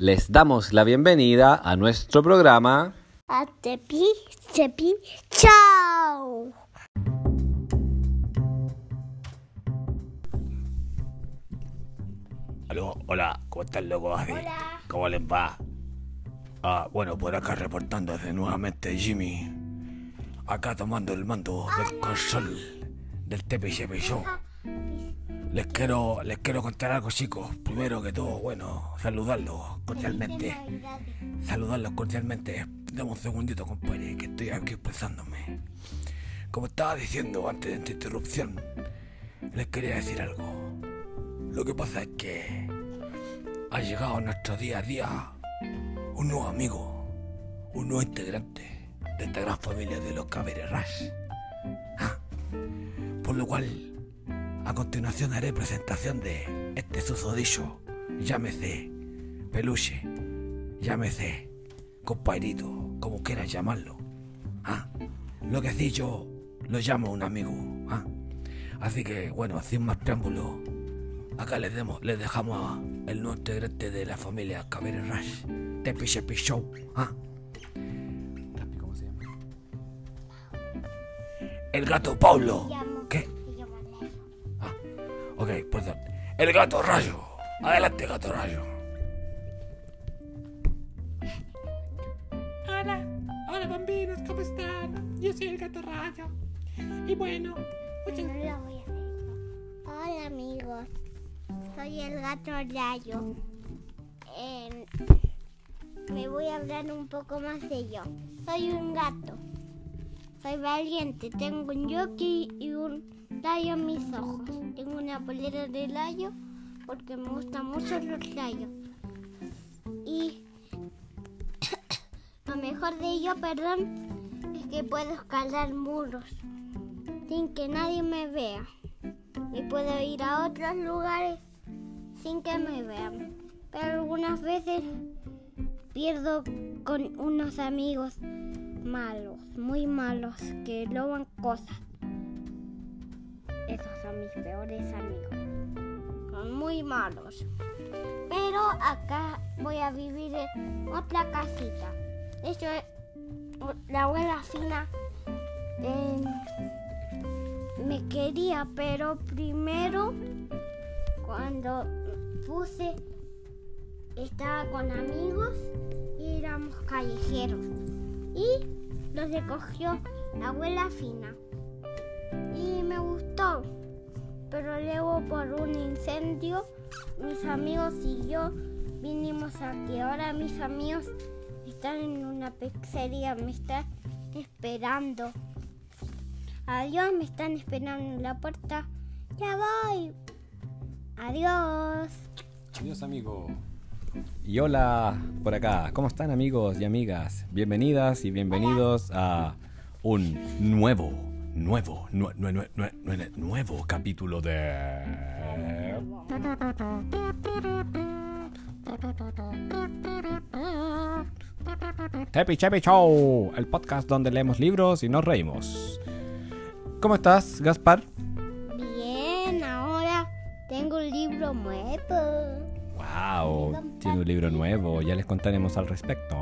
Les damos la bienvenida a nuestro programa. A Tepi, Tepi, chao. Aló, hola, ¿cómo están locos? Hola. ¿Cómo les va? Ah, bueno, por acá reportando desde nuevamente Jimmy. Acá tomando el mando del control del TPCP Show. Les quiero, les quiero contar algo, chicos. Primero que todo, bueno, saludarlos cordialmente. Saludarlos cordialmente. Dame un segundito, compadre, que estoy aquí expresándome. Como estaba diciendo antes de esta interrupción, les quería decir algo. Lo que pasa es que ha llegado a nuestro día a día un nuevo amigo, un nuevo integrante de esta gran familia de los Caberes. Ah, Por lo cual, a continuación haré presentación de este susodicho, llámese peluche, llámese compañerito, como quieras llamarlo. Ah, Lo que sí yo lo llamo un amigo. ah. Así que, bueno, sin más preámbulos, Acá les, demos, les dejamos a el nuevo integrante de la familia Caberes Rush, Tepi Shepi Show. ¿ah? ¿Cómo se llama? El gato Pablo. llamo- ¿Qué? Ok, perdón. El gato Rayo. Adelante, gato Rayo. Hola, hola bambinos, ¿cómo están? Yo soy el gato rayo. Y bueno, muchas No lo voy a hacer. Hola amigos, soy el gato Rayo. Em, me voy a hablar un poco más de yo. Soy un gato. Soy valiente. Tengo un yoki y un rayo en mis ojos. Tengo una polera de rayo porque me gustan mucho los rayos. Y lo mejor de ello, perdón, es que puedo escalar muros sin que nadie me vea. Y puedo ir a otros lugares sin que me vean. Pero algunas veces pierdo con unos amigos malos, muy malos, que roban cosas. Esos son mis peores amigos. Son muy malos. Pero acá voy a vivir en otra casita. De hecho, la abuela fina eh, me quería, pero primero cuando puse estaba con amigos y éramos callejeros y los recogió la abuela fina por un incendio mis amigos y yo vinimos aquí ahora mis amigos están en una pizzería me están esperando Adiós, me están esperando en la puerta. Ya voy. Adiós. Adiós, amigo. Y hola por acá. ¿Cómo están, amigos y amigas? Bienvenidas y bienvenidos a un nuevo, nuevo, nue- nue- nue- nue- nue- nuevo capítulo de. Tepi Chepi Show, el podcast donde leemos libros y nos reímos. ¿Cómo estás, Gaspar? Bien, ahora tengo un libro nuevo. Wow, tiene un libro nuevo, ya les contaremos al respecto.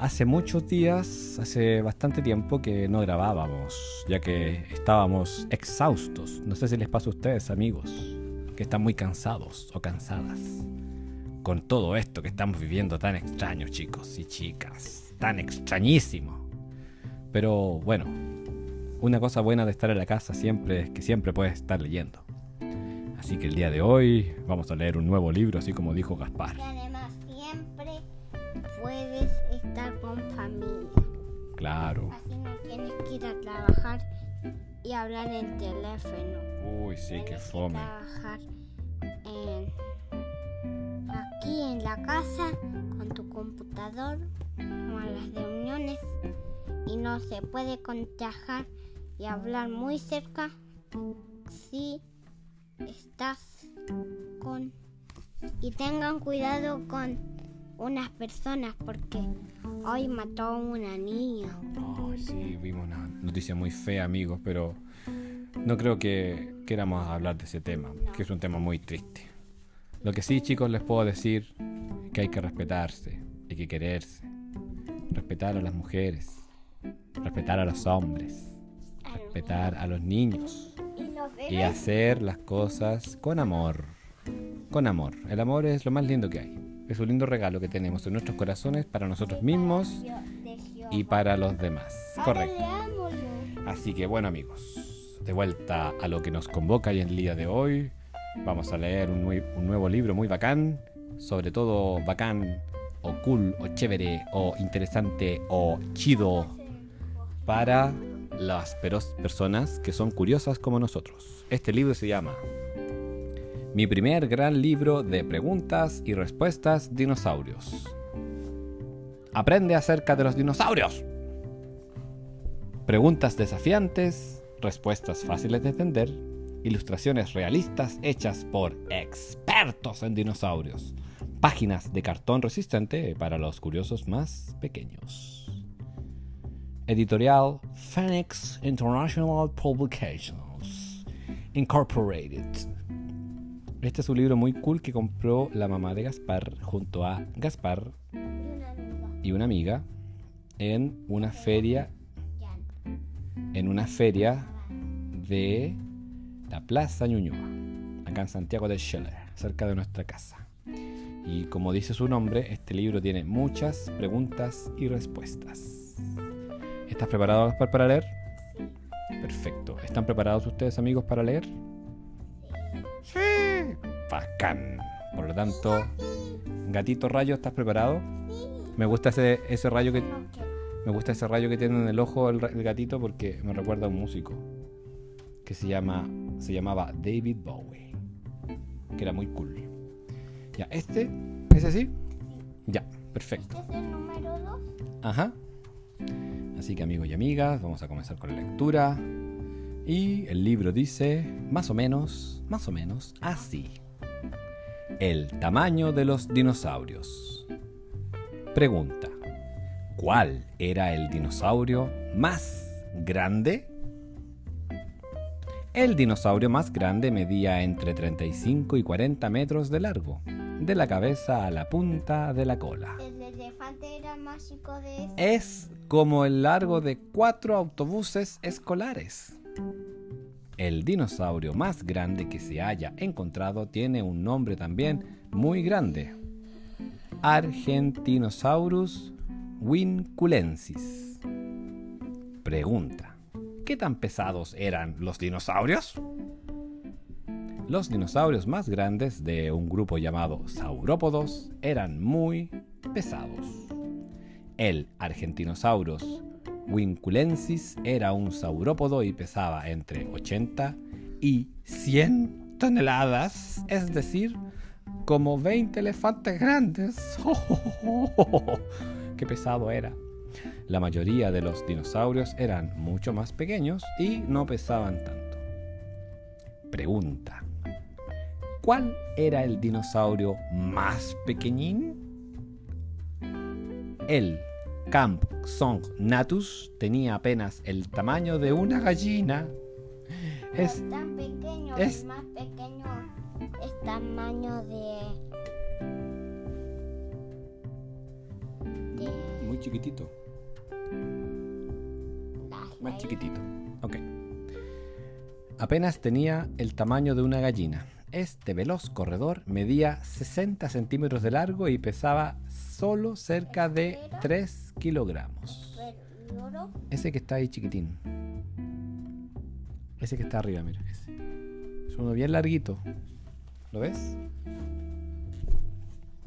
Hace muchos días, hace bastante tiempo que no grabábamos, ya que estábamos exhaustos. No sé si les pasa a ustedes, amigos, que están muy cansados o cansadas con todo esto que estamos viviendo tan extraño, chicos y chicas. Tan extrañísimo. Pero bueno, una cosa buena de estar en la casa siempre es que siempre puedes estar leyendo. Así que el día de hoy vamos a leer un nuevo libro, así como dijo Gaspar. Claro. Así no tienes que ir a trabajar y hablar en teléfono. Uy, sí, qué Tienes que fome. trabajar en- aquí en la casa con tu computador o a las reuniones y no se puede contagiar y hablar muy cerca si estás con y tengan cuidado con unas personas porque hoy mató a una niña. Ay, sí, vimos una noticia muy fea, amigos, pero no creo que queramos hablar de ese tema, que es un tema muy triste. Lo que sí, chicos, les puedo decir que hay que respetarse, hay que quererse, respetar a las mujeres, respetar a los hombres, respetar a los niños Y hacer las cosas con amor. Con amor. El amor es lo más lindo que hay. Es un lindo regalo que tenemos en nuestros corazones para nosotros mismos y para los demás. Correcto. Así que bueno amigos, de vuelta a lo que nos convoca y en el día de hoy, vamos a leer un, nue- un nuevo libro muy bacán, sobre todo bacán o cool o chévere o interesante o chido para las personas que son curiosas como nosotros. Este libro se llama Mi primer gran libro de preguntas y respuestas dinosaurios. Aprende acerca de los dinosaurios. Preguntas desafiantes, respuestas fáciles de entender, ilustraciones realistas hechas por expertos en dinosaurios, páginas de cartón resistente para los curiosos más pequeños. Editorial Phoenix International Publications Incorporated. Este es un libro muy cool que compró la mamá de Gaspar junto a Gaspar Y una amiga. en una feria en una feria de la Plaza Ñuñoa, acá en Santiago de Chile, cerca de nuestra casa. Y como dice su nombre, este libro tiene muchas preguntas y respuestas. ¿Estás preparado Gaspar, para leer? Perfecto. ¿Están preparados ustedes amigos para leer? Bacán. Por lo tanto, gatito rayo, ¿estás preparado? Me gusta ese, ese rayo que, me gusta ese rayo que tiene en el ojo el, gatito porque me recuerda a un músico que se llama se llamaba David Bowie, que era muy cool. Ya, este, ese sí. Ya, perfecto. Este es el número 2. Ajá. Así que amigos y amigas, vamos a comenzar con la lectura. Y el libro dice, más o menos, más o menos, así. El tamaño de los dinosaurios. Pregunta. ¿Cuál era el dinosaurio más grande? El dinosaurio más grande medía entre 35 y 40 metros de largo, de la cabeza a la punta de la cola El elefante era más chico de ese. es como el largo de cuatro autobuses escolares. El dinosaurio más grande que se haya encontrado tiene un nombre también muy grande. Argentinosaurus winculensis. Pregunta. ¿Qué tan pesados eran los dinosaurios? Los dinosaurios más grandes de un grupo llamado saurópodos eran muy pesados. El Argentinosaurus winculensis era un saurópodo y pesaba entre 80 y 100 toneladas, es decir, como 20 elefantes grandes. ¡Qué pesado era! La mayoría de los dinosaurios eran mucho más pequeños y no pesaban tanto. Pregunta. ¿Cuál era el dinosaurio más pequeñín? El Camp Song Natus tenía apenas el tamaño de una gallina. Es Es tan pequeño, es- el más pequeño es tamaño de. de. muy chiquitito, más chiquitito. Ok. Apenas tenía el tamaño de una gallina. Este veloz corredor medía 60 centímetros de largo y pesaba solo cerca de 3 kilogramos. Ese que está ahí chiquitín. Ese que está arriba, mira. Ese. Es uno bien larguito. ¿Lo ves?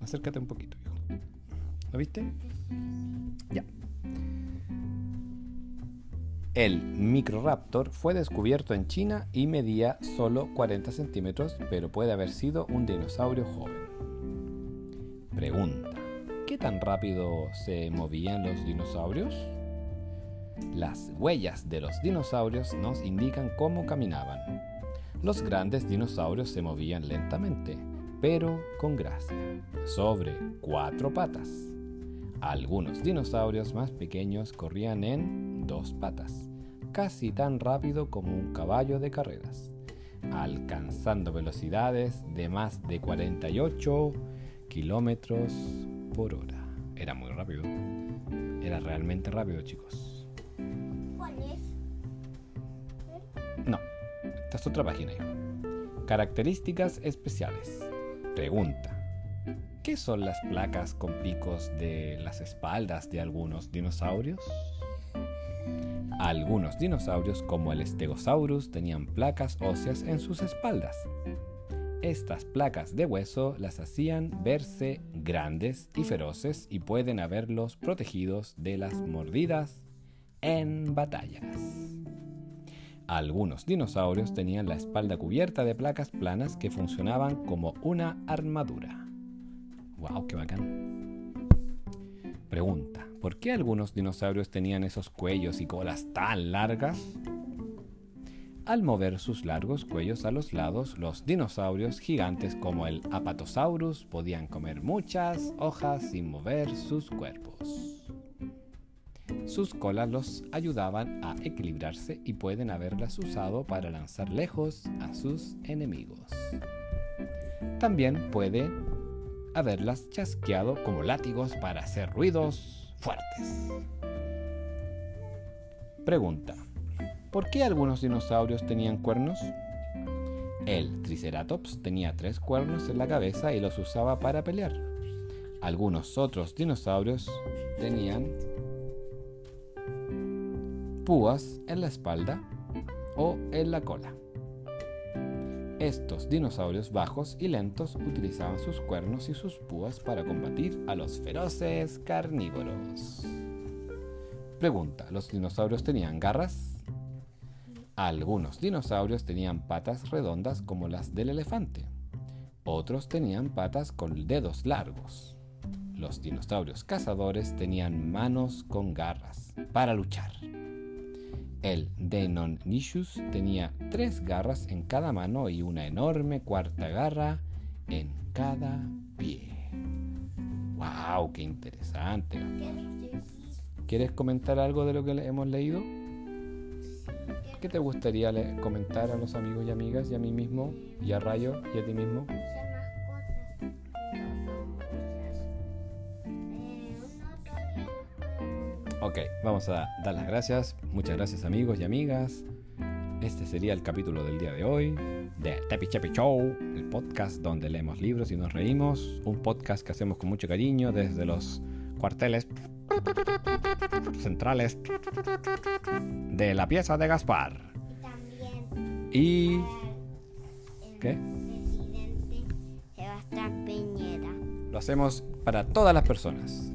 Acércate un poquito, hijo. ¿Lo viste? Ya. El Microraptor fue descubierto en China y medía solo 40 centímetros, pero puede haber sido un dinosaurio joven. Pregunta. ¿Qué tan rápido se movían los dinosaurios? Las huellas de los dinosaurios nos indican cómo caminaban. Los grandes dinosaurios se movían lentamente, pero con gracia, sobre cuatro patas. Algunos dinosaurios más pequeños corrían en dos patas, casi tan rápido como un caballo de carreras, alcanzando velocidades de más de 48 kilómetros por hora. Era muy rápido. Era realmente rápido, chicos. ¿Cuál es? No, esta es otra página. Características especiales. Pregunta. ¿Qué son las placas con picos de las espaldas de algunos dinosaurios? Algunos dinosaurios, como el Stegosaurus, tenían placas óseas en sus espaldas. Estas placas de hueso las hacían verse grandes y feroces y pueden haberlos protegidos de las mordidas en batallas. Algunos dinosaurios tenían la espalda cubierta de placas planas que funcionaban como una armadura. ¡Wow, qué bacán! Pregunta, ¿por qué algunos dinosaurios tenían esos cuellos y colas tan largas? Al mover sus largos cuellos a los lados, los dinosaurios gigantes como el Apatosaurus podían comer muchas hojas sin mover sus cuerpos. Sus colas los ayudaban a equilibrarse y pueden haberlas usado para lanzar lejos a sus enemigos. También puede haberlas chasqueado como látigos para hacer ruidos fuertes. Pregunta. ¿Por qué algunos dinosaurios tenían cuernos? El Triceratops tenía tres cuernos en la cabeza y los usaba para pelear. Algunos otros dinosaurios tenían púas en la espalda o en la cola. Estos dinosaurios bajos y lentos utilizaban sus cuernos y sus púas para combatir a los feroces carnívoros. Pregunta, ¿los dinosaurios tenían garras? Algunos dinosaurios tenían patas redondas como las del elefante. Otros tenían patas con dedos largos. Los dinosaurios cazadores tenían manos con garras para luchar. El Deinonychus tenía tres garras en cada mano y una enorme cuarta garra en cada pie. ¡Wow! ¡Qué interesante! ¿Quieres comentar algo de lo que hemos leído? ¿Qué te gustaría comentar a los amigos y amigas y a mí mismo y a Rayo y a ti mismo? Ok, vamos a dar las gracias. Muchas gracias amigos y amigas. Este sería el capítulo del día de hoy de Tepi Chepi Show, el podcast donde leemos libros y nos reímos. Un podcast que hacemos con mucho cariño desde los cuarteles centrales de la pieza de Gaspar. También Y... el ¿Qué? presidente Sebastián Piñera. Lo hacemos para todas las personas,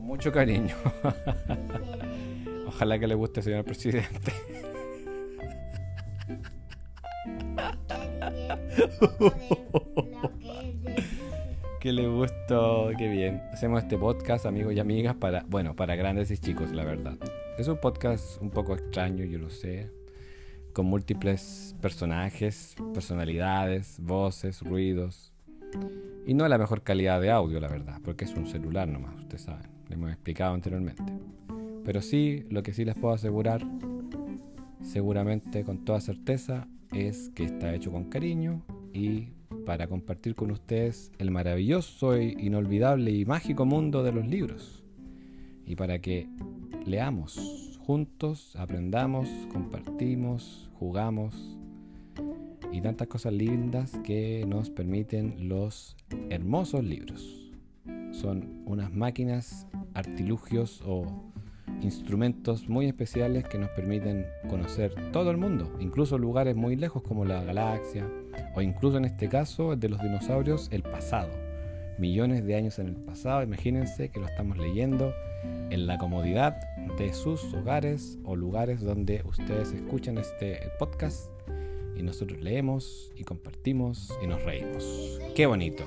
mucho cariño. Ojalá que le guste, señor presidente. Que le gustó, qué bien. Hacemos este podcast, amigos y amigas, para, bueno, para grandes y chicos, la verdad. Es un podcast un poco extraño, yo lo sé, con múltiples personajes, personalidades, voces, ruidos. Y no la mejor calidad de audio, la verdad, porque es un celular nomás, ustedes saben, lo hemos explicado anteriormente. Pero sí, lo que sí les puedo asegurar, seguramente con toda certeza, es que está hecho con cariño y para compartir con ustedes el maravilloso, e inolvidable y mágico mundo de los libros. Y para que leamos juntos, aprendamos, compartimos, jugamos y tantas cosas lindas que nos permiten los hermosos libros. Son unas máquinas, artilugios o instrumentos muy especiales que nos permiten conocer todo el mundo, incluso lugares muy lejos como la galaxia, o incluso en este caso el de los dinosaurios, el pasado. Millones de años en el pasado, imagínense que lo estamos leyendo en la comodidad de sus hogares o lugares donde ustedes escuchan este podcast y nosotros leemos y compartimos y nos reímos. ¡Qué bonito!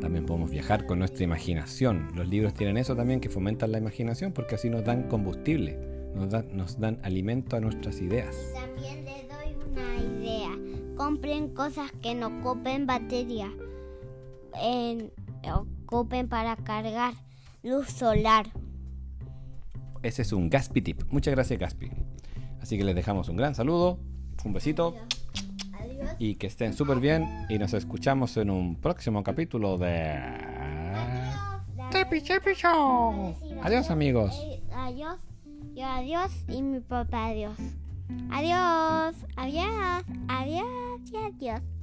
También podemos viajar con nuestra imaginación. Los libros tienen eso también que fomentan la imaginación porque así nos dan combustible, nos dan, nos dan alimento a nuestras ideas. También le doy una idea. Compren cosas que no ocupen batería. En- ocupen para cargar luz solar. Ese es un Gaspi tip. Muchas gracias Gaspi. Así que les dejamos un gran saludo, un besito. Y que estén súper bien y nos escuchamos en un próximo capítulo de Tepi Chepi Show. Adiós amigos. Adiós. Yo adiós y mi papá adiós. Adiós. Adiós. Adiós. Y adiós. Adiós. Adiós. Adiós.